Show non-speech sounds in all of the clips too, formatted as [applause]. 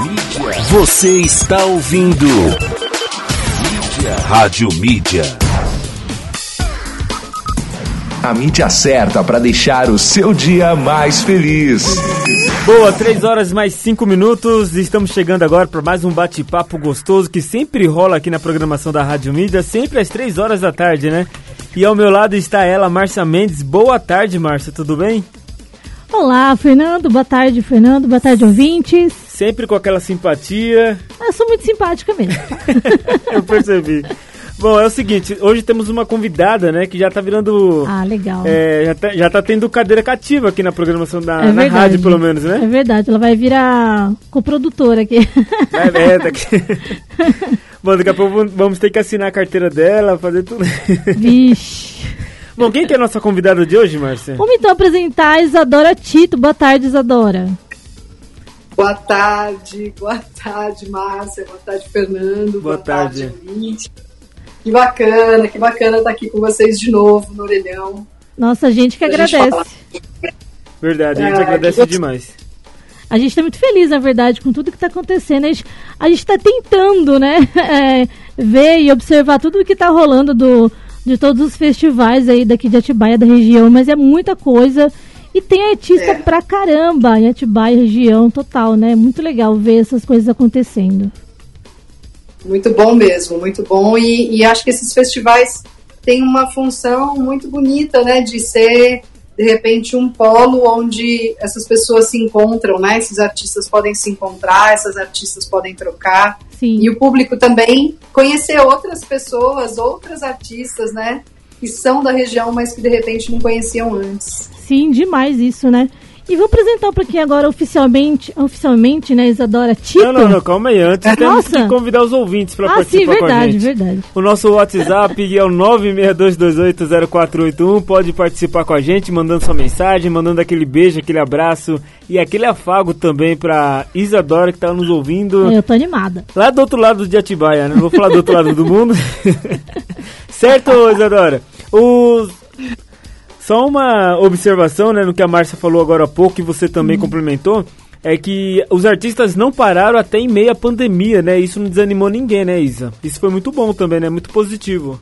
Mídia. Você está ouvindo. Mídia. Rádio Mídia. A mídia certa para deixar o seu dia mais feliz. Boa, 3 horas mais 5 minutos. Estamos chegando agora para mais um bate-papo gostoso que sempre rola aqui na programação da Rádio Mídia, sempre às 3 horas da tarde, né? E ao meu lado está ela, Márcia Mendes. Boa tarde, Márcia, tudo bem? Olá, Fernando. Boa tarde, Fernando. Boa tarde, ouvintes. Sempre com aquela simpatia. Eu sou muito simpática mesmo. [laughs] Eu percebi. Bom, é o seguinte, hoje temos uma convidada, né, que já tá virando... Ah, legal. É, já, tá, já tá tendo cadeira cativa aqui na programação da é na rádio, pelo menos, né? É verdade, ela vai virar coprodutora aqui. É, é tá aqui. [laughs] Bom, daqui a pouco vamos ter que assinar a carteira dela, fazer tudo. Vixe. [laughs] Bom, quem que é a nossa convidada de hoje, Márcia? Vamos então apresentar a Isadora Tito. Boa tarde, Isadora. Boa tarde, boa tarde, Márcia, boa tarde, Fernando. Boa, boa tarde. tarde que bacana, que bacana estar aqui com vocês de novo no Orelhão. Nossa, a gente que agradece. Verdade, a gente é, agradece que... demais. A gente está muito feliz, na verdade, com tudo que está acontecendo. A gente está tentando, né, [laughs] é, ver e observar tudo o que está rolando do, de todos os festivais aí daqui de Atibaia, da região, mas é muita coisa. E tem artista é. pra caramba em Atibaia, região total, né? Muito legal ver essas coisas acontecendo. Muito bom mesmo, muito bom. E, e, acho que esses festivais têm uma função muito bonita, né? De ser, de repente, um polo onde essas pessoas se encontram, né? Esses artistas podem se encontrar, essas artistas podem trocar. Sim. E o público também conhecer outras pessoas, outras artistas, né? Que são da região, mas que de repente não conheciam antes. Sim, demais isso, né? E vou apresentar para quem agora oficialmente, oficialmente, né, Isadora Tito. Não, não, não, calma aí. Antes temos que convidar os ouvintes para ah, participar sim, verdade, verdade. O nosso WhatsApp [laughs] é o 962280481. Pode participar com a gente, mandando sua mensagem, mandando aquele beijo, aquele abraço e aquele afago também para Isadora que está nos ouvindo. Eu tô animada. Lá do outro lado de Atibaia, né? Não vou falar do outro lado do mundo. [laughs] certo, Isadora? Os só uma observação, né, no que a Márcia falou agora há pouco, e você também uhum. complementou, é que os artistas não pararam até em meio à pandemia, né? Isso não desanimou ninguém, né, Isa? Isso foi muito bom também, né? Muito positivo.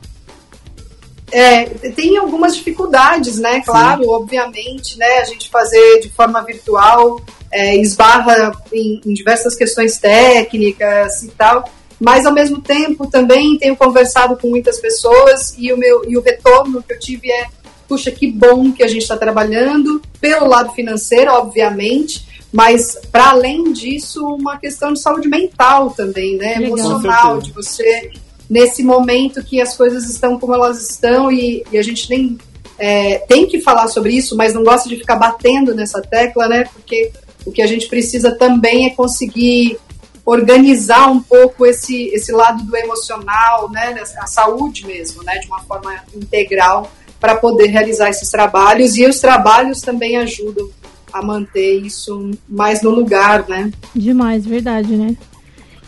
É, tem algumas dificuldades, né? Claro, Sim. obviamente, né? A gente fazer de forma virtual é, esbarra em, em diversas questões técnicas e tal mas ao mesmo tempo também tenho conversado com muitas pessoas e o meu e o retorno que eu tive é puxa, que bom que a gente está trabalhando, pelo lado financeiro, obviamente, mas para além disso, uma questão de saúde mental também, né? Legal. Emocional, de você, nesse momento que as coisas estão como elas estão e, e a gente nem é, tem que falar sobre isso, mas não gosta de ficar batendo nessa tecla, né? Porque o que a gente precisa também é conseguir organizar um pouco esse, esse lado do emocional, né? A saúde mesmo, né? De uma forma integral para poder realizar esses trabalhos e os trabalhos também ajudam a manter isso mais no lugar, né? Demais, verdade, né?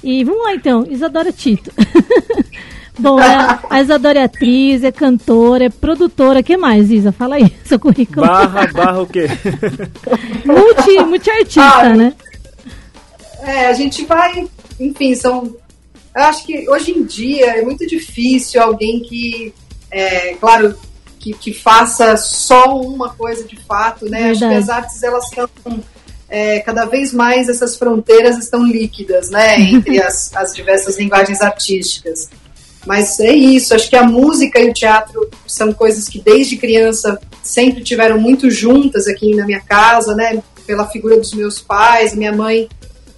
E vamos lá então, Isadora Tito. [laughs] Bom, é, a Isadora é atriz, é cantora, é produtora, que mais, Isa? Fala aí, [laughs] seu currículo. Barra, barra o quê? [laughs] multi, multi artista, ah, né? É, a gente vai, enfim, são. Eu acho que hoje em dia é muito difícil alguém que, é, claro, que, que faça só uma coisa de fato, né? Verdade. Acho que as artes elas estão é, cada vez mais essas fronteiras estão líquidas, né? [laughs] Entre as, as diversas linguagens artísticas. Mas é isso, acho que a música e o teatro são coisas que desde criança sempre tiveram muito juntas aqui na minha casa, né? Pela figura dos meus pais, minha mãe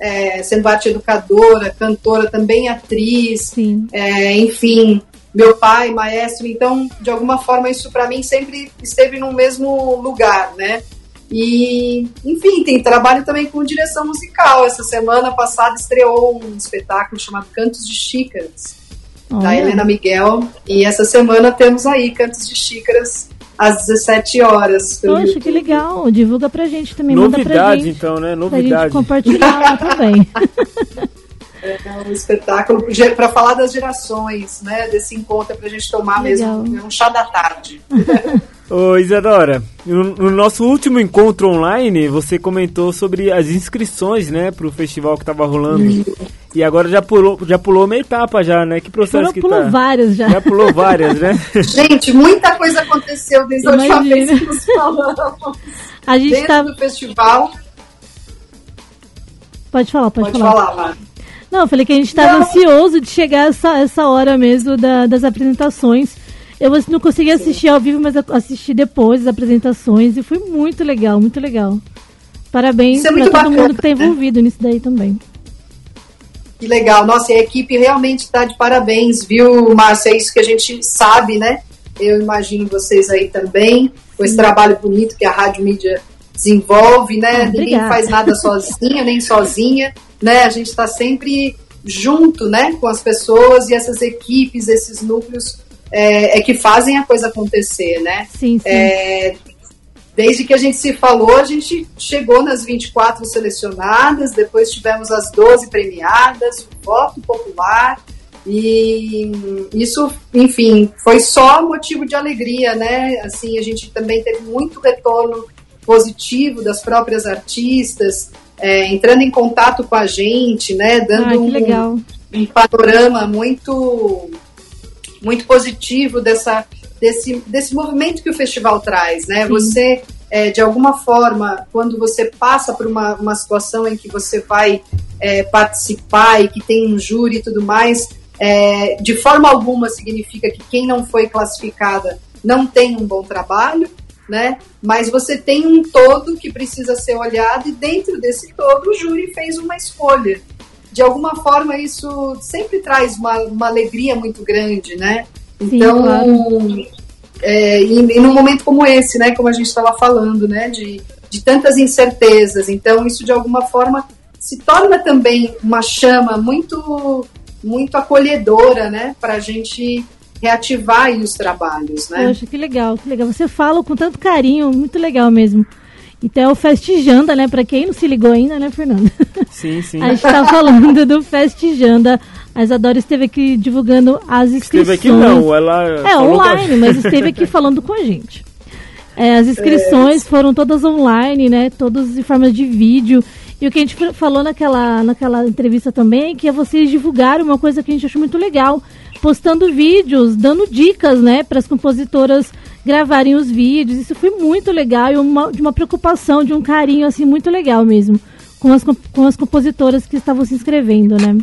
é, sendo arte educadora, cantora, também atriz, é, enfim, meu pai, maestro, então, de alguma forma, isso para mim sempre esteve no mesmo lugar, né? E, enfim, tem trabalho também com direção musical. Essa semana passada estreou um espetáculo chamado Cantos de Xícaras, oh. da Helena Miguel. E essa semana temos aí Cantos de Xícaras às 17 horas. Poxa, que legal. Divulga pra gente também. Novidade, manda pra gente, então, né? Novidade. Pra gente compartilhar também. [laughs] É um espetáculo para falar das gerações, né? Desse encontro para a gente tomar Legal. mesmo um chá da tarde. [laughs] Ô Isadora, no, no, nosso último encontro online, você comentou sobre as inscrições, né, pro festival que tava rolando. E agora já pulou, já pulou uma etapa já, né? Que processo pulou, que pulou tá? várias já. Já pulou várias, né? [laughs] Gente, muita coisa aconteceu desde a última vez que nos falamos. A gente Dentro tava. do festival. Pode falar, pode, Pode falar. falar. Não, eu falei que a gente estava ansioso de chegar essa, essa hora mesmo da- das apresentações. Eu não consegui assistir ao vivo, mas assisti depois as apresentações e foi muito legal, muito legal. Parabéns é para todo bacana, mundo que está né? envolvido nisso daí também. Que legal. Nossa, a equipe realmente está de parabéns, viu, Márcia? É isso que a gente sabe, né? Eu imagino vocês aí também, com esse trabalho bonito que a Rádio Mídia desenvolve, né? Ah, Ninguém obrigada. faz nada sozinha, nem sozinha, né? A gente está sempre junto, né, com as pessoas e essas equipes, esses núcleos é, é que fazem a coisa acontecer, né? Sim, sim. É, desde que a gente se falou, a gente chegou nas 24 selecionadas, depois tivemos as 12 premiadas, o voto popular, e isso, enfim, foi só motivo de alegria, né? Assim, a gente também teve muito retorno positivo das próprias artistas, é, entrando em contato com a gente, né? Dando Ah, um- um panorama muito muito positivo dessa desse, desse movimento que o festival traz, né? Sim. Você é, de alguma forma, quando você passa por uma, uma situação em que você vai é, participar e que tem um júri e tudo mais, é, de forma alguma significa que quem não foi classificada não tem um bom trabalho, né? Mas você tem um todo que precisa ser olhado e dentro desse todo o júri fez uma escolha. De alguma forma isso sempre traz uma, uma alegria muito grande, né? Sim, Então, claro. é, e, e num momento como esse, né, como a gente estava falando, né, de, de tantas incertezas, então isso de alguma forma se torna também uma chama muito muito acolhedora, né, para a gente reativar aí os trabalhos, né? Poxa, que legal, que legal. Você fala com tanto carinho, muito legal mesmo. Então é o Festijanda, né? Pra quem não se ligou ainda, né, Fernanda? Sim, sim. A gente tá falando do Festijanda. A Isadora esteve aqui divulgando as inscrições. Esteve aqui não, ela É, a- online, mas [laughs] esteve aqui falando com a gente. É, as inscrições foram todas online, né? Todas em forma de vídeo. E o que a gente fa- falou naquela, naquela entrevista também é que é vocês divulgaram uma coisa que a gente achou muito legal. Postando vídeos, dando dicas, né? Para as compositoras gravarem os vídeos. Isso foi muito legal e uma, de uma preocupação, de um carinho, assim, muito legal mesmo. Com as, com- as compositoras que estavam se inscrevendo, né?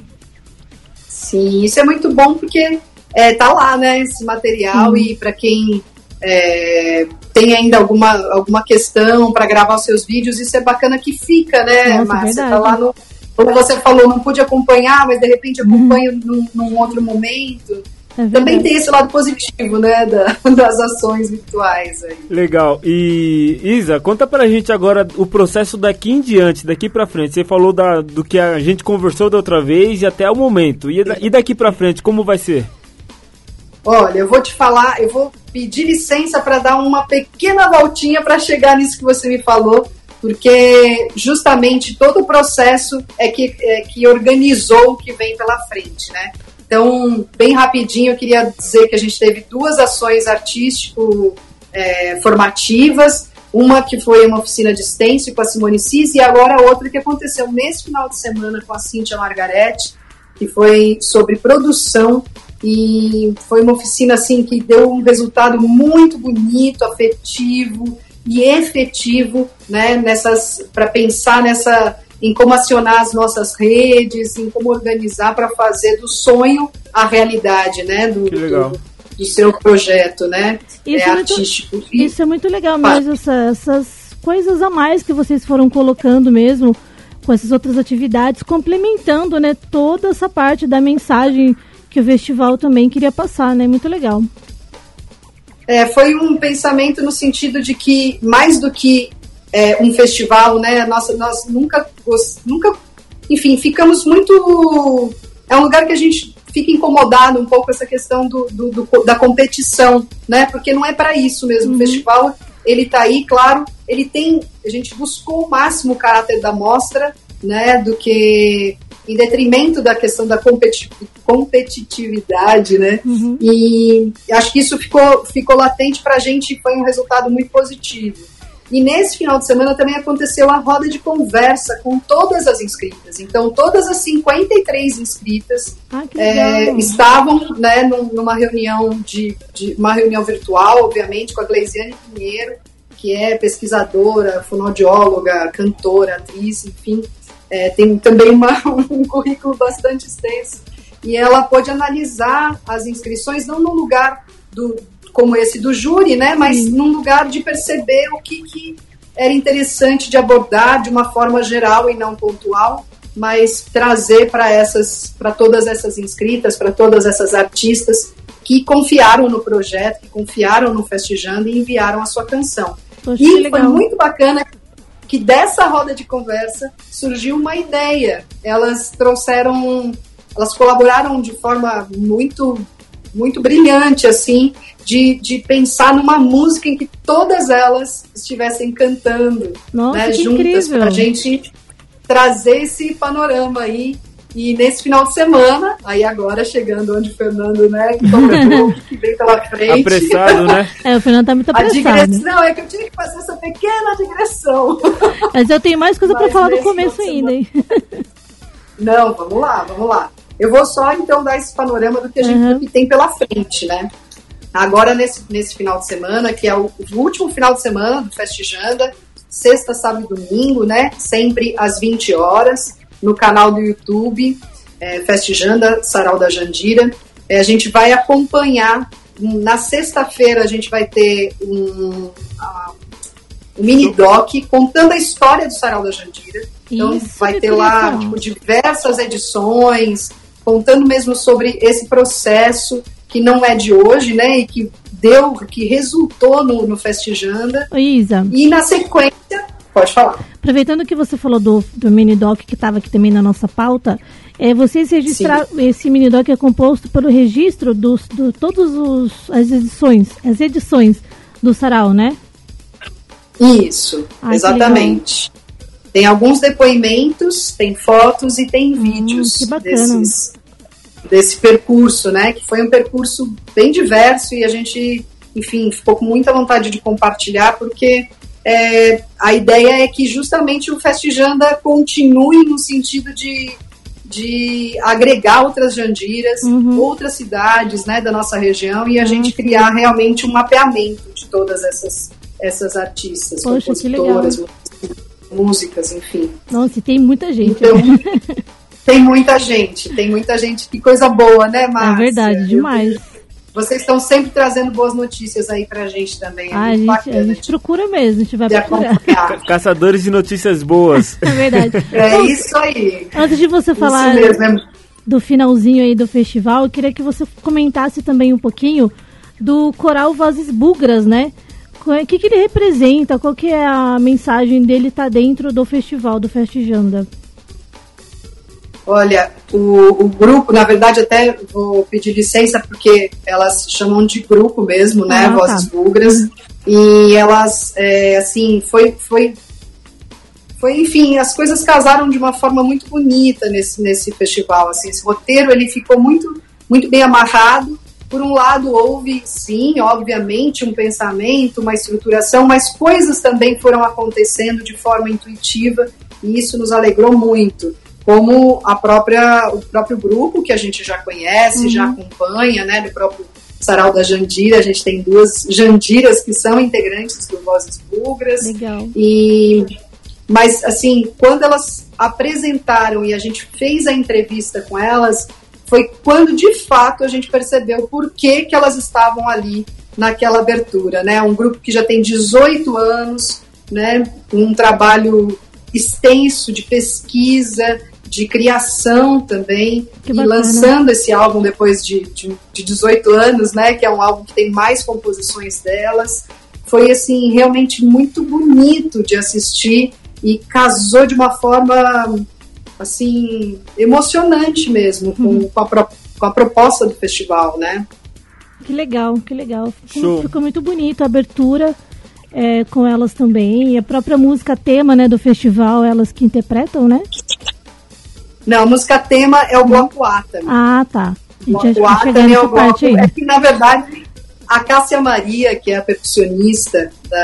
Sim, isso é muito bom porque é, tá lá, né, esse material e para quem é, tem ainda alguma, alguma questão para gravar os seus vídeos, isso é bacana que fica, né, Nossa, Márcia? Tá verdade. lá no. Como você falou, não pude acompanhar, mas de repente acompanho num, num outro momento. É Também tem esse lado positivo, né, da- [laughs] das ações virtuais aí. Legal. E Isa, conta pra gente agora o processo daqui em diante, daqui pra frente. Você falou da, do que a gente conversou da outra vez e até o momento. E, e daqui pra frente, como vai ser? Olha, eu vou te falar, eu vou pedir licença para dar uma pequena voltinha para chegar nisso que você me falou, porque justamente todo o processo é que, é que organizou o que vem pela frente, né? Então, bem rapidinho, eu queria dizer que a gente teve duas ações artístico-formativas, uma que foi uma oficina de stencil com a Simone Cis, e agora outra que aconteceu nesse final de semana com a Cíntia Margarete, que foi sobre produção e foi uma oficina assim que deu um resultado muito bonito, afetivo e efetivo, né, nessas para pensar nessa em como acionar as nossas redes, em como organizar para fazer do sonho a realidade, né, do, Que legal. do, do seu projeto, né, Isso é é muito- artístico. E- Isso é muito legal mesmo, essa- essas coisas a mais que vocês foram colocando mesmo com essas outras atividades, complementando, né, toda essa parte da mensagem que o festival também queria passar, né? Muito legal. É, foi um pensamento no sentido de que, mais do que é, um festival, né, nossa, nós nunca, nunca, enfim, ficamos muito. É um lugar que a gente fica incomodado um pouco com essa questão do, do- do- da competição, né, porque não é para isso mesmo. O festival, ele tá aí, claro, ele tem. A gente buscou o máximo o caráter da mostra, né, do que em detrimento da questão da competi competitividade, né? Uhum. E acho que isso ficou, ficou latente para a gente, foi um resultado muito positivo. E nesse final de semana também aconteceu a roda de conversa com todas as inscritas. Então, todas as 53 inscritas ah, é, estavam né, numa reunião de, de, uma reunião virtual, obviamente, com a Gleisiane Pinheiro, que é pesquisadora, fonoaudióloga, cantora, atriz, enfim, é, tem também uma, [laughs] um currículo bastante extenso. E ela pôde analisar as inscrições não no lugar do, como esse do júri, né? Mas Sim. num lugar de perceber o que, que era interessante de abordar de uma forma geral e não pontual, mas trazer para essas, para todas essas inscritas, para todas essas artistas que confiaram no projeto, que confiaram no Festejando e enviaram a sua canção. Poxa, e foi muito bacana que dessa roda de conversa surgiu uma ideia. Elas trouxeram, elas colaboraram de forma muito muito brilhante assim de, de pensar numa música em que todas elas estivessem cantando Nossa, né, juntas para a gente trazer esse panorama aí e nesse final de semana, aí agora chegando onde o Fernando, né, comentou que vem pela frente. Apressado, né? [laughs] É, o Fernando tá muito apressado. A digressão, é que eu tinha que fazer essa pequena digressão. [laughs] Mas eu tenho mais coisa para falar do começo ainda, hein? [laughs] Não, vamos lá, vamos lá. Eu vou só então dar esse panorama do que a gente uhum. tem pela frente, né? Agora, nesse, nesse final de semana, que é o, o último final de semana do Festijanda, sexta, sábado e domingo, né? Sempre às 20 horas, no canal do YouTube, é, Festijanda, Sarau da Jandira. É, a gente vai acompanhar, na sexta-feira a gente vai ter um, um mini doc contando a história do Sarau da Jandira. Então Isso, vai ter lá tipo, diversas edições, contando mesmo sobre esse processo que não é de hoje, né? E que deu, que resultou no, no Festijanda. Isa. E na sequência, pode falar. Aproveitando que você falou do, do mini doc que estava aqui também na nossa pauta, é, vocês registraram, esse mini doc é composto pelo registro dos do, todos os as edições, as edições do Sarau, né? Isso, Ai, exatamente. Tem alguns depoimentos, tem fotos e tem hum, vídeos desses, desse percurso, né? Que foi um percurso bem diverso e a gente, enfim, ficou com muita vontade de compartilhar porque é, a ideia é que justamente o Festijanda continue no sentido de, de agregar outras jandiras, uhum. outras cidades né, da nossa região e a uhum. gente criar realmente um mapeamento de todas essas, essas artistas, Poxa, compositoras, músicas, enfim. Nossa, tem muita gente. Então, [laughs] Tem muita gente, tem muita gente. Que coisa boa, né, Márcia? É verdade, demais. Vocês estão sempre trazendo boas notícias aí pra gente também. É ah, a, gente, bacana, a gente procura mesmo, a gente vai procurar. [laughs] Caçadores de notícias boas. [laughs] É verdade. É então, isso aí. Antes de você falar do finalzinho aí do festival, eu queria que você comentasse também um pouquinho do coral Vozes Bugras, né? O que, que ele representa? Qual que é a mensagem dele tá dentro do festival, do Festijanda? Olha, o, o, grupo, na verdade, até vou pedir licença porque elas chamam de grupo mesmo, né? Ah, Vozes tá. Bugras. E elas, é, assim, foi, foi, foi, enfim, as coisas casaram de uma forma muito bonita nesse, nesse festival. Assim, esse roteiro ele ficou muito, muito bem amarrado. Por um lado, houve, sim, obviamente, um pensamento, uma estruturação, mas coisas também foram acontecendo de forma intuitiva e isso nos alegrou muito como a própria, o próprio grupo que a gente já conhece, uhum. já acompanha, né, do próprio Sarau da Jandira, a gente tem duas Jandiras que são integrantes do Vozes Bugras. Legal. E, mas, assim, quando elas apresentaram e a gente fez a entrevista com elas, foi quando de fato a gente percebeu por que, que elas estavam ali naquela abertura, né? Um grupo que já tem 18 anos, né? Um trabalho extenso de pesquisa, de criação também, e lançando esse álbum depois de, de, de 18 anos, né, que é um álbum que tem mais composições delas. Foi, assim, realmente muito bonito de assistir e casou de uma forma, assim, emocionante mesmo com, uhum. com, a, com a proposta do festival, né? Que legal, que legal. Ficou, ficou muito bonito a abertura é, com elas também. E a própria música tema né, do festival, elas que interpretam, né? Não, música tema é o bloco A também. Ah, tá. Gente bloco A também é o bloco. É que, na verdade, a Cássia Maria, que é a percussionista da,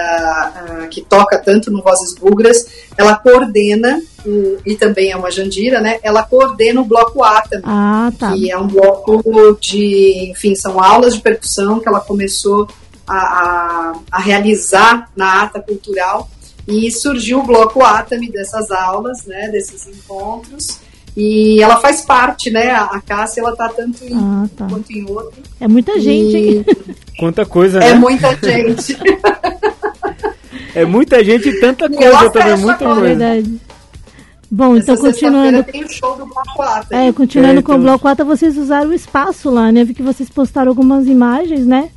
a- que toca tanto no Vozes Bugras, ela coordena, o- e também é uma Jandira, né? Ela coordena o bloco A também. Ah, tá. que é um bloco de, enfim, são aulas de percussão que ela começou a, a, a realizar na ata cultural e surgiu o bloco Atami dessas aulas, né, desses encontros e ela faz parte, né, a, Cássia ela tá tanto em um Ah, tá. quanto em outro É muita gente, hein? e Quanta coisa, é né? muita gente É muita gente e tanta coisa também, muita É coisa. verdade. Bom, então Essa continuando, sexta-feira tem o show do bloco Atami é, continuando É, com o então- Bloco Ata, vocês usaram o espaço lá, né? Vi que vocês postaram algumas imagens, né?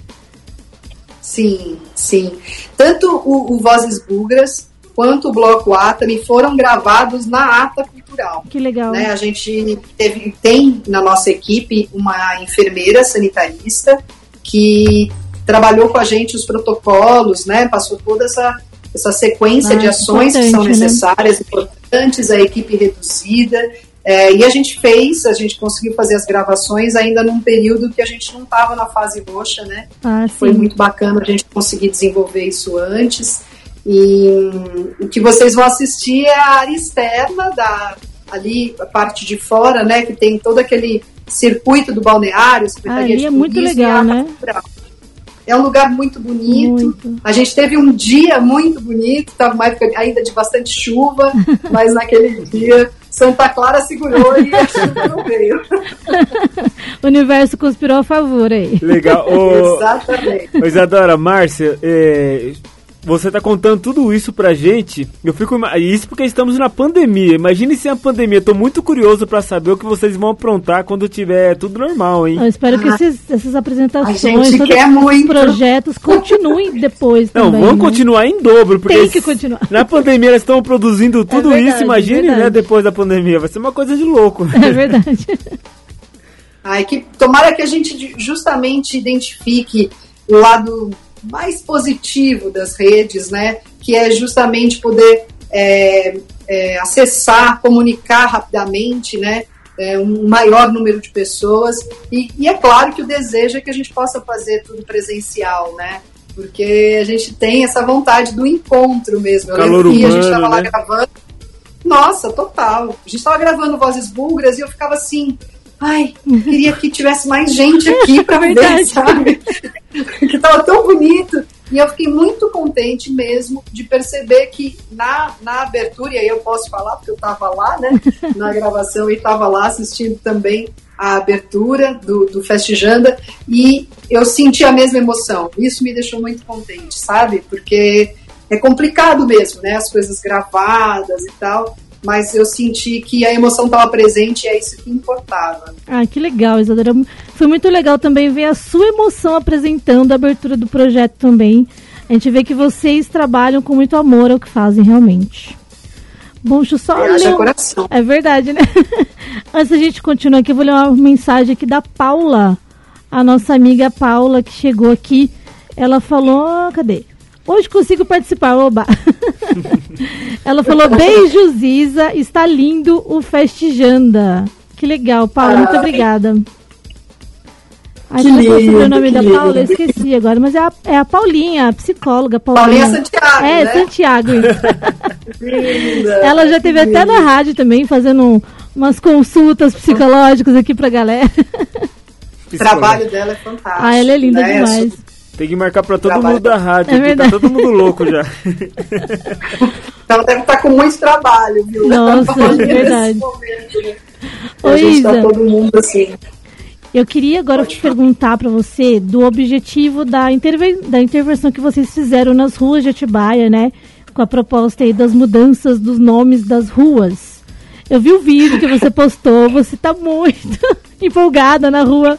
Sim, sim. Tanto o, o Vozes Bugras quanto o Bloco Atami foram gravados na ata cultural. Que legal. Né? A gente teve- tem na nossa equipe uma enfermeira sanitarista que trabalhou com a gente os protocolos, né? passou toda essa, essa sequência Ah, de ações que são né? necessárias, importantes, a equipe reduzida. É, e a gente fez, a gente conseguiu fazer as gravações ainda num período que a gente não estava na fase roxa, né? Ah, Foi muito bacana a gente conseguir desenvolver isso antes. E o que vocês vão assistir é a área externa da ali a parte de fora, né, que tem todo aquele circuito do balneário, Secretaria Ali de é muito e legal, a né? Cultural. É um lugar muito bonito. Muito. A gente teve um dia muito bonito, estava uma época ainda de bastante chuva, [laughs] mas naquele dia Santa Clara segurou e a chuva não veio. [laughs] O universo conspirou a favor aí. Legal. [laughs] Ô, Exatamente. Isadora, Márcia, é, você tá contando tudo isso pra gente. Eu fico. Isso porque estamos na pandemia. Imagine se é a pandemia. Tô muito curioso pra saber o que vocês vão aprontar quando tiver tudo normal, hein? Eu espero que esses, essas apresentações, todos esses muito. projetos continuem [laughs] depois Não, também. vamos né? continuar em dobro, porque Tem que continuar. na pandemia eles estão produzindo tudo verdade, isso, imagine, verdade. né, depois da pandemia, vai ser uma coisa de louco. [laughs] É verdade. Ai, que tomara que a gente justamente identifique o lado mais positivo das redes, né? Que é justamente poder é, é, acessar, comunicar rapidamente, né? é, um maior número de pessoas. E, e é claro que o desejo é que a gente possa fazer tudo presencial, né? Porque a gente tem essa vontade do encontro mesmo. Eu Calor lembro que a gente estava lá né? gravando. Nossa, total. A gente estava gravando Vozes Búlgaras e eu ficava assim. Ai, queria que tivesse mais gente aqui para [laughs] ver, Verdade. sabe? que tava tão bonito. E eu fiquei muito contente mesmo de perceber que na, na abertura, e aí eu posso falar porque eu estava lá, né? [laughs] Na gravação e estava lá assistindo também a abertura do, do Festijanda e eu senti a mesma emoção. Isso me deixou muito contente, sabe? Porque é complicado mesmo, né? As coisas gravadas e tal. Mas eu senti que a emoção estava presente e é isso que importava. Ah, que legal, Isadora. Foi muito legal também ver a sua emoção apresentando a abertura do projeto também. A gente vê que vocês trabalham com muito amor ao que fazem realmente. Bom, deixa eu só Haja ler um- coração. É verdade, né? [laughs] Antes da gente continuar aqui, eu vou ler uma mensagem aqui da Paula, a nossa amiga Paula, que chegou aqui. Ela falou. Cadê? Hoje consigo participar, oba! [laughs] Ela falou: Beijo, Ziza, está lindo o Festijanda. Que legal, Paula, muito obrigada. Ai, Que o lindo, sobrenome que da Paula? Eu lindo. esqueci agora, mas é a, é a Paulinha, a psicóloga Paulinha. Paulinha Santiago, É, né? Santiago. isso. [laughs] Linda. Ela já teve até na rádio também, fazendo umas consultas psicológicas aqui pra galera. O trabalho dela é fantástico. Ah, ela é linda né? demais. Tem que marcar pra todo Trabalho. mundo da rádio, É tá verdade. todo mundo louco já. [laughs] Ela deve estar com muito trabalho, viu? Nossa, Paulinha, é verdade. momento, né? Ô, a gente tá Isa. todo mundo assim. Eu queria agora te perguntar pra você do objetivo da, interven da intervenção que vocês fizeram nas ruas de Atibaia, né? Com a proposta aí das mudanças dos nomes das ruas. Eu vi o vídeo que você postou, você tá muito [laughs] empolgada na rua.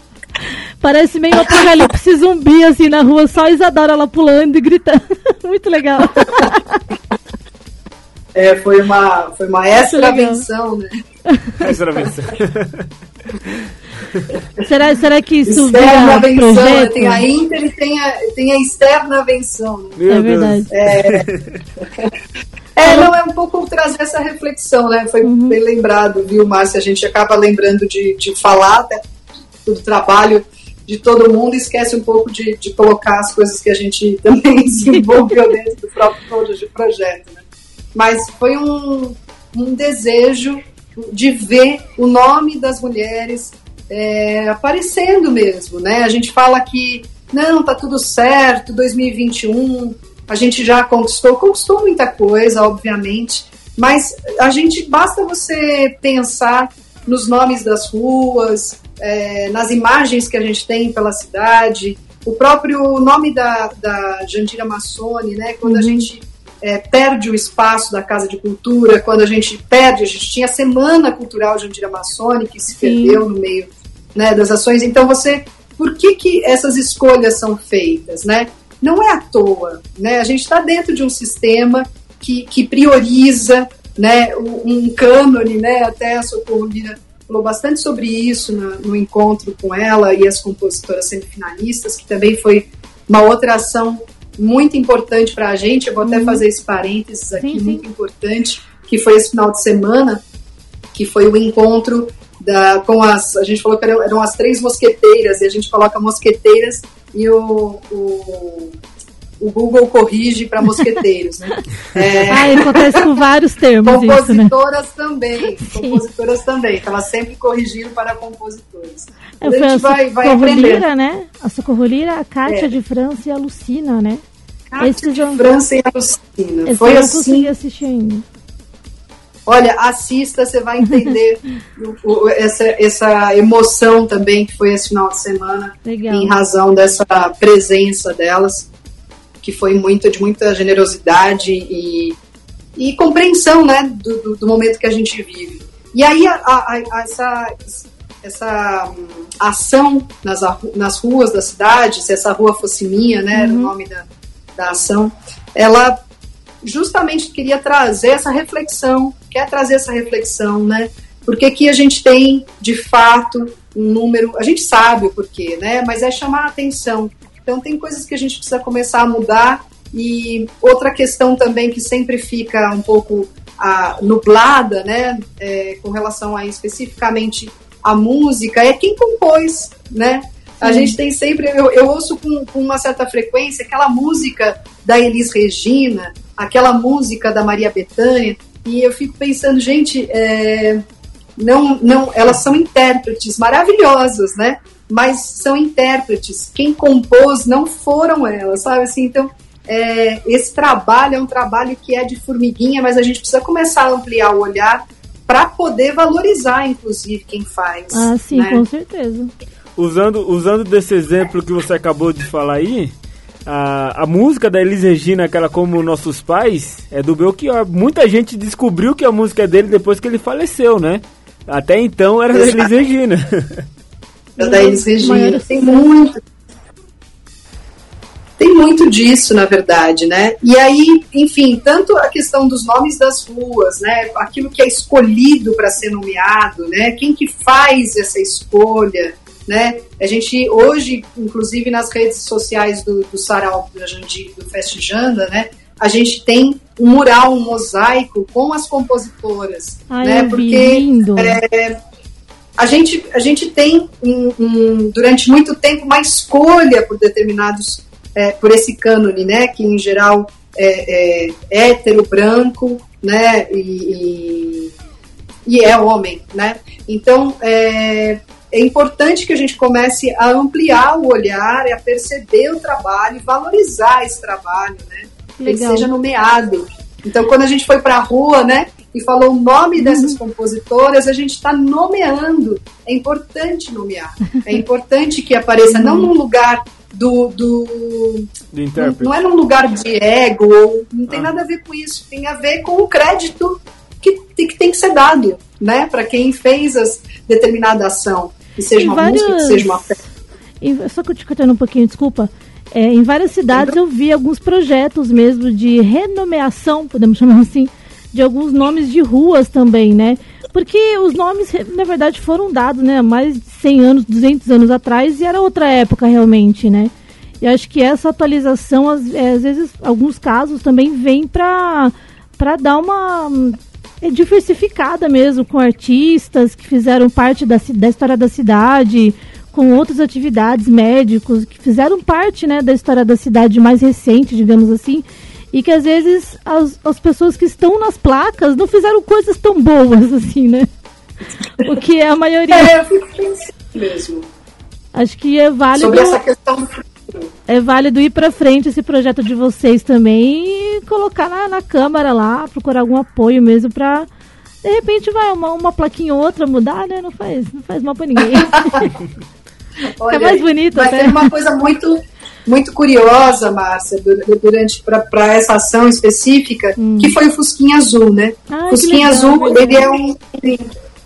Parece meio um apocalipse zumbi, assim, na rua, só a Isadora lá pulando e gritando. [laughs] Muito legal. É, foi uma, foi uma legal. extravenção, né? [laughs] Vez. Será, será que isso Externa venção, né? projeto? tem a inter e tem a, tem a externa venção. Né? Meu É verdade. [laughs] É, É, não, é um pouco trazer essa reflexão, né? Foi uhum. bem lembrado, viu, Márcia? A gente acaba lembrando de, de falar até do trabalho de todo mundo e esquece um pouco de, de colocar as coisas que a gente [laughs] também se envolveu dentro do próprio projeto, né? Mas foi um, um desejo de ver o nome das mulheres é, aparecendo mesmo, né? A gente fala que não, tá tudo certo, 2021, a gente já conquistou, conquistou muita coisa, obviamente, mas a gente basta você pensar nos nomes das ruas, é, nas imagens que a gente tem pela cidade, o próprio nome da, da Jandira Massoni, né? Quando a uhum. gente é, perde o espaço da Casa de Cultura, quando a gente perde, a gente tinha a Semana Cultural Jandira Massoni, que se Sim. perdeu no meio né, das ações. Então você, por que, que essas escolhas são feitas, né? Não é à toa, né? A gente está dentro de um sistema que, que prioriza, né, um cânone, né? Até a Socorro Lira falou bastante sobre isso no, no encontro com ela e as compositoras semifinalistas, que também foi uma outra ação muito importante para a gente. Eu vou até uhum. fazer esse parênteses aqui, sim, muito importante, que foi esse final de semana, que foi o encontro da, com as. A gente falou que eram, eram as três mosqueteiras, e a gente coloca mosqueteiras e o, o o Google corrige para mosqueteiros, né? [laughs] É... Ah, acontece com vários termos Compositoras isso, né? também, compositoras também. [laughs] Estava sempre corrigindo para compositores. É, a gente vai, vai aprender. né? A Socorro Lira, a Kátia é. de França e a Lucina, né? Kátia Esses de França e a Lucina. Esse Foi eu assim. consegui assistir ainda. Olha, assista, você vai entender [laughs] o, o, essa, essa emoção também que foi esse final de semana, Legal. em razão dessa presença delas, que foi muito de muita generosidade e, e compreensão, né, do, do, do momento que a gente vive. E aí a, a, a, essa essa um, ação nas, nas ruas da cidade, se essa rua fosse minha, né, uhum. o nome da, da ação, ela justamente queria trazer essa reflexão, quer trazer essa reflexão, né? Porque aqui a gente tem, de fato, um número, a gente sabe o porquê, né? Mas é chamar a atenção. Então tem coisas que a gente precisa começar a mudar e outra questão também que sempre fica um pouco a, nublada, né? É, com relação a especificamente a música é quem compôs, né? A gente tem sempre, eu, eu ouço com, com, uma certa frequência aquela música da Elis Regina, aquela música da Maria Bethânia, e eu fico pensando, gente, é, não, não, elas são intérpretes maravilhosas, né? Mas são intérpretes. Quem compôs não foram elas, sabe? Assim, então, é, esse trabalho é um trabalho que é de formiguinha, mas a gente precisa começar a ampliar o olhar para poder valorizar, inclusive, quem faz. Ah, sim, né? com certeza. Usando, usando desse exemplo que você acabou de falar aí, a, a música da Elis Regina, aquela como Nossos Pais, é do Belchior. Muita gente descobriu que a música é dele depois que ele faleceu, né? Até então era da Elis Regina. [laughs] Da Elis Regina. Tem muito, tem muito disso, na verdade, né? E aí, enfim, tanto a questão dos nomes das ruas, né? Aquilo que é escolhido para ser nomeado, né? Quem que faz essa escolha, né? A gente hoje, inclusive nas redes sociais do, do Sarau do Jandi, do Festijanda, né? A gente tem um mural, um mosaico com as compositoras, Ai, né? Porque lindo. É, a gente, a gente tem um, um, durante muito tempo uma escolha por determinados é, por esse cânone, né, que em geral é, é hétero, branco, né, e, e, e, é homem, né. Então, é, é importante que a gente comece a ampliar o olhar e a perceber o trabalho e valorizar esse trabalho, né, que seja nomeado. Então, quando a gente foi para a rua, né, e falou o nome uhum. dessas compositoras, a gente está nomeando. É importante nomear. É importante que apareça, não num lugar do. do, do não é num lugar de ego, ou, não tem ah. nada a ver com isso. Tem a ver com o crédito que, que tem que ser dado, né? Para quem fez as determinada ação. Que seja uma vários... música, que seja uma festa. Só que eu te cortando um pouquinho, desculpa. É, em várias cidades eu vi alguns projetos mesmo de renomeação, podemos chamar assim, de alguns nomes de ruas também, né? Porque os nomes, na verdade, foram dados, né, mais de 100 anos, 200 anos atrás, e era outra época realmente, né? E acho que essa atualização, às, é, às vezes, alguns casos também vem para para dar uma é, diversificada mesmo com artistas que fizeram parte da, da história da cidade, com outras atividades, médicos que fizeram parte né, da história da cidade mais recente, digamos assim, e que às vezes as, as pessoas que estão nas placas não fizeram coisas tão boas [laughs] assim, né? O que é a maioria. É, eu fico pensando mesmo. Acho que é válido. Sobre essa questão é válido ir para frente esse projeto de vocês também e colocar na, na Câmara lá, procurar algum apoio mesmo para de repente vai uma, uma plaquinha ou outra mudar, né? Não faz, não faz mal para ninguém. [laughs] Olha, é mais bonito mas até. tem uma coisa muito muito curiosa, Márcia, durante para essa ação específica, hum. que foi o Fusquinha Azul, né? Ah, Fusquinha legal, Azul, ele é um,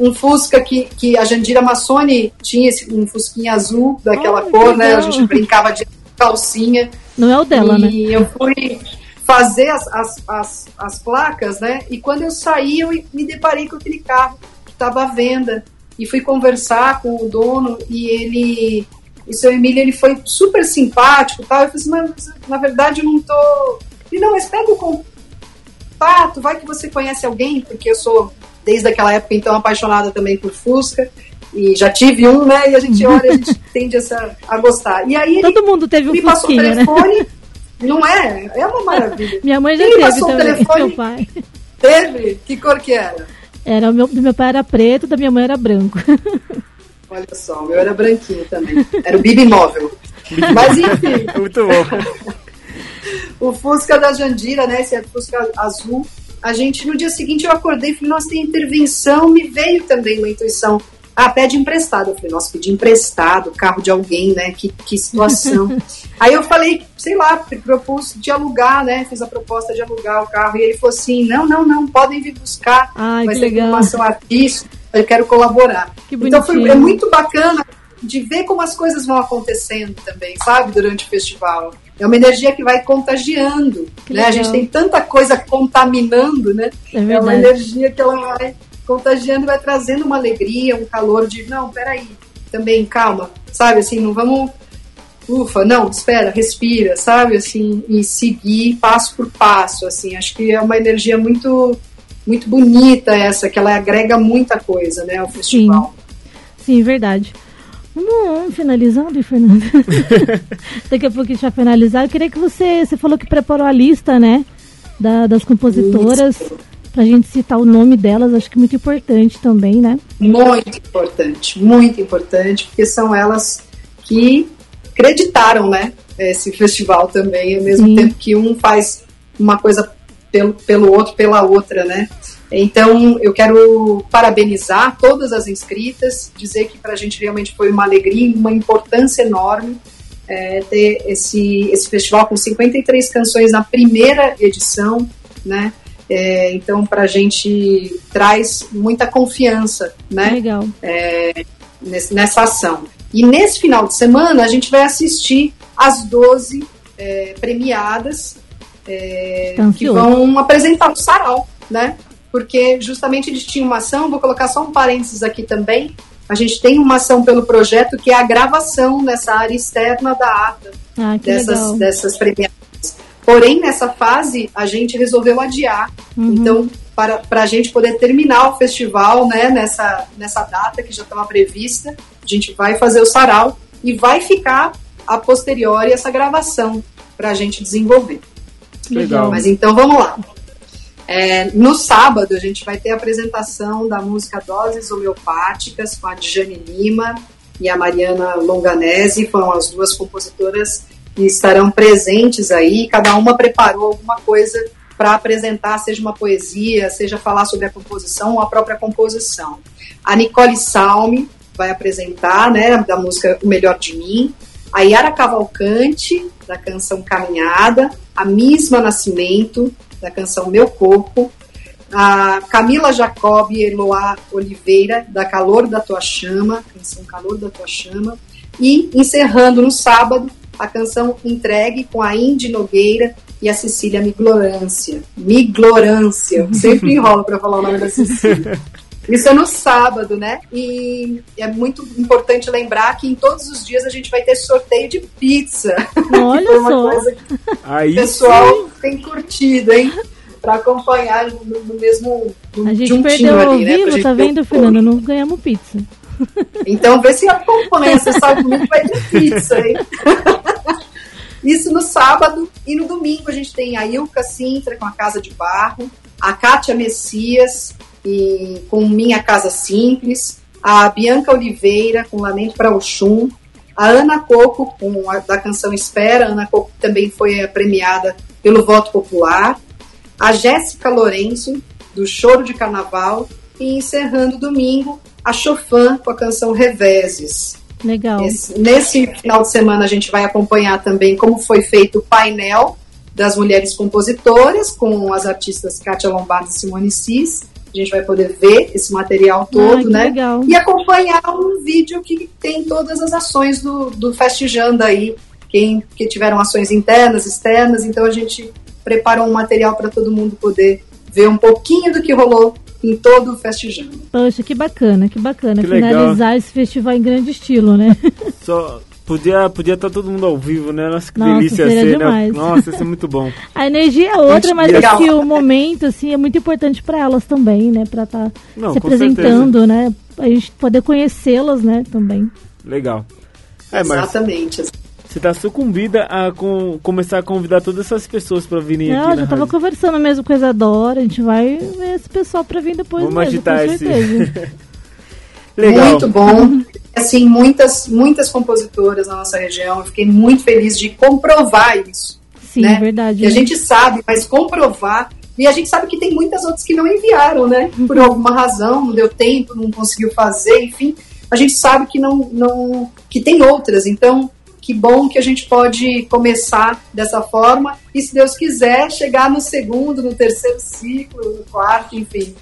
um Fusca que, que a Jandira Massoni tinha esse, um Fusquinha azul daquela Oh, cor, né? A gente brincava de calcinha. Não é o dela, e né? eu fui fazer as, as, as, as placas, né? E quando eu saí, eu me deparei com aquele carro que estava à venda. E fui conversar com o dono e ele. O seu Emílio ele foi super simpático e tal. Eu falei assim, mas na verdade eu não tô. Ele, não, mas pega o contato, vai que você conhece alguém, porque eu sou, desde aquela época, então, apaixonada também por Fusca. E já tive um, né? E a gente [laughs] olha, a gente tende essa, a gostar. E aí Todo mundo teve um me passou o né? telefone. Não é? É uma maravilha. Minha mãe já Quem teve passou o também, telefone? meu pai. Teve? Que cor que era? Era, o meu, do meu pai era preto, da minha mãe era branco. [laughs] Olha só, o meu era branquinho também. Era o Bibi Móvel. Mas enfim, [laughs] Muito bom. o Fusca da Jandira, né? Esse é Fusca azul. A gente, no dia seguinte, eu acordei e falei, nossa, tem intervenção. Me veio também uma intuição. Ah, pede emprestado. Eu falei, nossa, pedi emprestado, carro de alguém, né? Que, que situação. [laughs] Aí eu falei, sei lá, propus de alugar, né? Fiz a proposta de alugar o carro. E ele falou assim: não, não, não, podem vir buscar. Ai, Vai que ser legal. formação artística. Eu quero colaborar. Que então foi, é muito bacana de ver como as coisas vão acontecendo também, sabe? Durante o festival. É uma energia que vai contagiando. Que Né? A legal. gente tem tanta coisa contaminando, né? É É uma energia que ela vai contagiando, vai trazendo uma alegria, um calor de, não, peraí, também, calma, sabe, assim, não vamos, ufa, não, espera, respira, sabe, assim, e seguir passo por passo, assim, acho que é uma energia muito, muito bonita essa, que ela agrega muita coisa, né, ao festival. Sim, verdade. Vamos, finalizando, Fernanda. [laughs] Daqui a pouco a gente vai finalizar. Eu queria que você. Você falou que preparou a lista, né? da- das compositoras. Pra gente citar o nome delas, acho que é muito importante também, né? Muito importante, muito importante, porque são elas que acreditaram, né, esse festival também, ao mesmo Sim. tempo que um faz uma coisa pelo, pelo outro, pela outra, né. Então, eu quero parabenizar todas as inscritas, dizer que para a gente realmente foi uma alegria uma importância enorme é, ter esse, esse festival com 53 canções na primeira edição, né? É, então, para a gente traz muita confiança, né? Legal. nesse- nessa ação. E nesse final de semana a gente vai assistir as 12 é, premiadas é, Tá que vão apresentar o sarau, né? Porque justamente eles tinham uma ação, vou colocar só um parênteses aqui também. A gente tem uma ação pelo projeto que é a gravação nessa área externa da ata Ah, dessas, legal. dessas premiadas. Porém, nessa fase, a gente resolveu adiar. Uhum. Então, para, para a gente poder terminar o festival né, nessa, nessa data que já estava prevista, a gente vai fazer o sarau e vai ficar a posteriori essa gravação para a gente desenvolver. Legal. Mas então vamos lá. É, no sábado a gente vai ter a apresentação da música Doses Homeopáticas com a Djane Lima e a Mariana Longanese, foram as duas compositoras que estarão presentes aí. Cada uma preparou alguma coisa para apresentar, seja uma poesia, seja falar sobre a composição ou a própria composição. A Nicole Salme vai apresentar, né, da música O Melhor de Mim. A Yara Cavalcante, da canção Caminhada. A Misma Nascimento, da canção Meu Corpo. A Camila Jacob e Eloá Oliveira, da Calor da Tua Chama, canção Calor da Tua Chama. E encerrando no sábado, a canção Entregue com a Indy Nogueira e a Cecília Miglorância. Miglorância, sempre [laughs] enrolo para falar o nome da Cecília. [laughs] Isso é no sábado, né? E é muito importante lembrar que em todos os dias a gente vai ter sorteio de pizza. [laughs] Olha Foi uma só. coisa que o Aí pessoal tem curtido, hein? para acompanhar no, no mesmo no, A gente perdeu ao ali, vivo, né, tá vendo, Fernanda? Não ganhamos pizza. [laughs] Então vê se acompanha, você sabe muito vai ter pizza, hein? [laughs] Isso no sábado e no domingo a gente tem a Ilka Sintra com a Casa de Barro, a Kátia Messias e, com Minha Casa Simples, a Bianca Oliveira com Lamento para Oxum, a Ana Coco com a da canção Espera, a Ana Coco também foi premiada pelo voto popular, a Jéssica Lourenço do Choro de Carnaval e encerrando domingo a Chofã com a canção Reveses. Legal. Esse, nesse final de semana a gente vai acompanhar também como foi feito o painel das mulheres compositoras com as artistas Kátia Lombardi e Simone Cis. A gente vai poder ver esse material todo, né? Legal. E acompanhar um vídeo que tem todas as ações do, do Festijanda aí, quem que tiveram ações internas, externas, então a gente preparou um material para todo mundo poder ver um pouquinho do que rolou em todo o Festijando. Poxa, que bacana, que bacana. Que Finalizar legal. esse festival em grande estilo, né? Só podia podia estar tá todo mundo ao vivo, né? Nossa, que Nossa, delícia ser, demais. né? Nossa, isso é muito bom. [laughs] A energia é outra, mas acho que o momento assim é muito importante para elas também, né? Para estar tá se apresentando, certeza. né? A gente poder conhecê-las, né, também. Legal. É, Exatamente. Você tá sucumbida a com, começar a convidar todas essas pessoas para virem Não, aqui. Não, já tava rádio. conversando mesmo com a Isadora. A gente vai ver esse pessoal para vir depois Vamos mesmo, agitar esse. [laughs] [laughs] Legal. Muito bom. Assim, muitas, muitas compositoras na nossa região. Eu fiquei muito feliz de comprovar isso. Sim, né? verdade. Que a gente sabe, mas comprovar e a gente sabe que tem muitas outras que não enviaram, né? Por alguma razão, não deu tempo, não conseguiu fazer, enfim. A gente sabe que não, não que tem outras. Então, que bom que a gente pode começar dessa forma e, se Deus quiser, chegar no segundo, no terceiro ciclo, no quarto, enfim,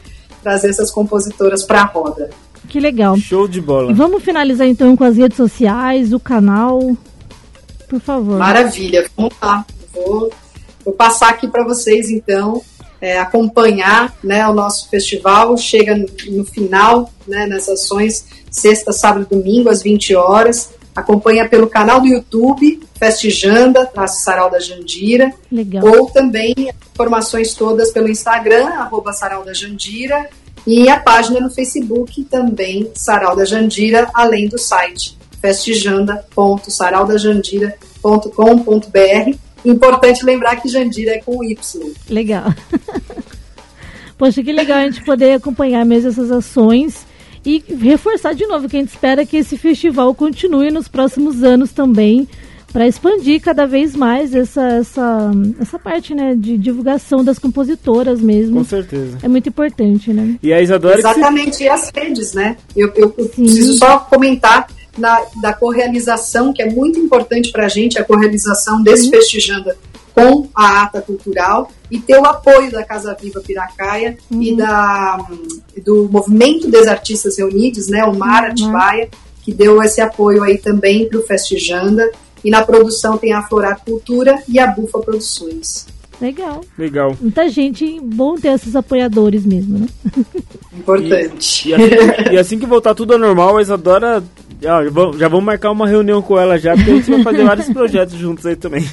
trazer essas compositoras para a roda. Que legal. Show de bola. Vamos finalizar então com as redes sociais, o canal, por favor. Maravilha, vamos lá. Vou, vou passar aqui para vocês então. É, acompanhar né, o nosso festival, chega no, no final, né, nessas ações, sexta, sábado e domingo, às 20 horas. Acompanha pelo canal do YouTube, Festijanda, traço Sarau da Jandira. Legal. Ou também informações todas pelo Instagram, arroba Sarau da Jandira. E a página no Facebook também, Sarau da Jandira, além do site festijanda.saraudajandira.com.br. Importante lembrar que Jandira é com Y. Legal. [laughs] Poxa, que legal a gente poder acompanhar mesmo essas ações e reforçar de novo que a gente espera que esse festival continue nos próximos anos também para expandir cada vez mais essa, essa, essa parte né, de divulgação das compositoras mesmo. Com certeza. É muito importante, né? E a Isadora... Exatamente, se... e as redes, né? Eu, eu preciso só comentar na, da correalização, que é muito importante para a gente, a correalização desse Sim. Festijanda com a ata cultural e ter o apoio da Casa Viva Piracaia uhum. e da, do Movimento dos Artistas Reunidos, né, o Mar uhum. Atibaia, que deu esse apoio aí também para o Festijanda. E na produção tem a Florar Cultura e a Bufa Produções. Legal. Legal. Muita gente, bom ter esses apoiadores mesmo, né? [laughs] Importante. E, e, assim, e assim que voltar tudo ao normal, a Isadora já, já vamos marcar uma reunião com ela já, porque a gente vai fazer vários projetos juntos aí também.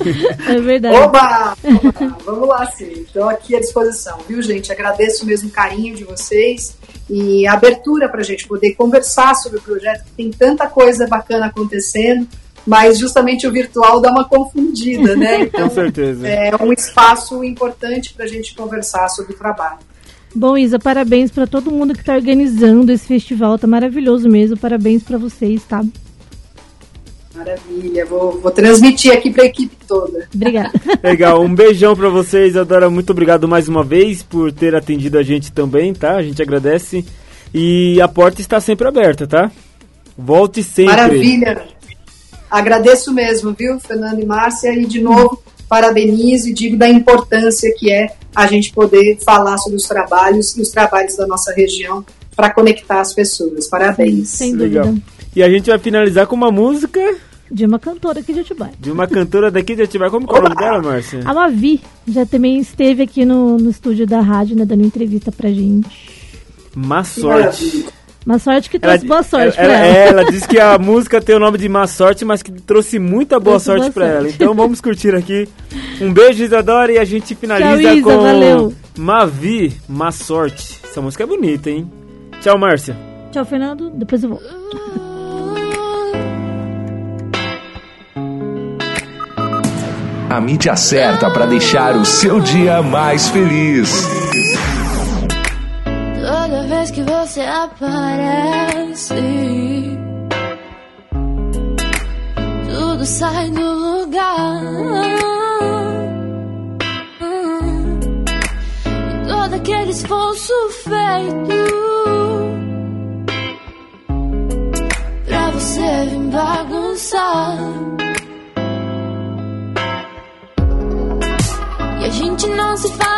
É verdade. Oba! Oba! Vamos lá, sim. Estou aqui à disposição, viu, gente? Agradeço mesmo o carinho de vocês e a abertura para a gente poder conversar sobre o projeto, que tem tanta coisa bacana acontecendo, mas justamente o virtual dá uma confundida, né? [laughs] Então, Com certeza. É um espaço importante para a gente conversar sobre o trabalho. Bom, Isa, parabéns para todo mundo que está organizando esse festival, tá maravilhoso mesmo. Parabéns para vocês, tá? Maravilha, vou, vou transmitir aqui para a equipe toda. Obrigada. [laughs] Legal, um beijão para vocês, Adora. Muito obrigado mais uma vez por ter atendido a gente também, tá? A gente agradece. E a porta está sempre aberta, tá? Volte sempre. Maravilha. Agradeço mesmo, viu, Fernando e Márcia? E de novo, parabenizo e digo da importância que é a gente poder falar sobre os trabalhos e os trabalhos da nossa região para conectar as pessoas. Parabéns. Sem dúvida. Legal. E a gente vai finalizar com uma música de uma cantora aqui de Atibaia. De uma cantora daqui de Atibaia. Como é o nome dela, Márcia? A Mavi. Já também esteve aqui no, no estúdio da rádio, né, dando entrevista pra gente. Má sorte. Má sorte que trouxe boa sorte ela, pra ela. é, ela disse que a [laughs] música tem o nome de má sorte, mas que trouxe muita boa Trouxe sorte boa pra sorte. ela. Então vamos curtir aqui. Um beijo, Isadora, e a gente finaliza Tchau, Isa, com valeu. Mavi, má sorte. Essa música é bonita, hein? Tchau, Márcia. Tchau, Fernando. Depois eu volto. A mídia certa para deixar o seu dia mais feliz. Vez que você aparece, tudo sai do lugar. E todo aquele esforço feito pra você vir bagunçar. E a gente não se fala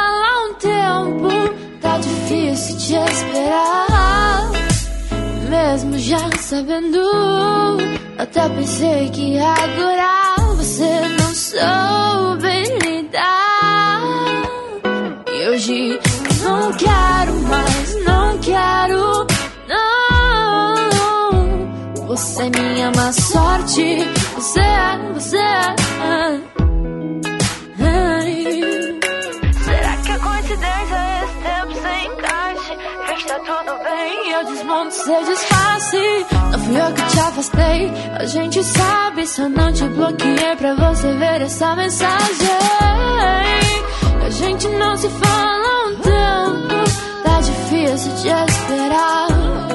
Mesmo já sabendo, até pensei que ia adorar. Você não soube lidar. E hoje não quero mais, não quero, não. Você é minha má sorte, você é, você é. Será que é coincidência esse tempo sem encaixe? Fez tá tudo bem eu desmonto seu disfarce. Não fui eu que te afastei, a gente sabe. Só não te bloqueei pra você ver essa mensagem. A gente não se fala um tempo, tá difícil de esperar.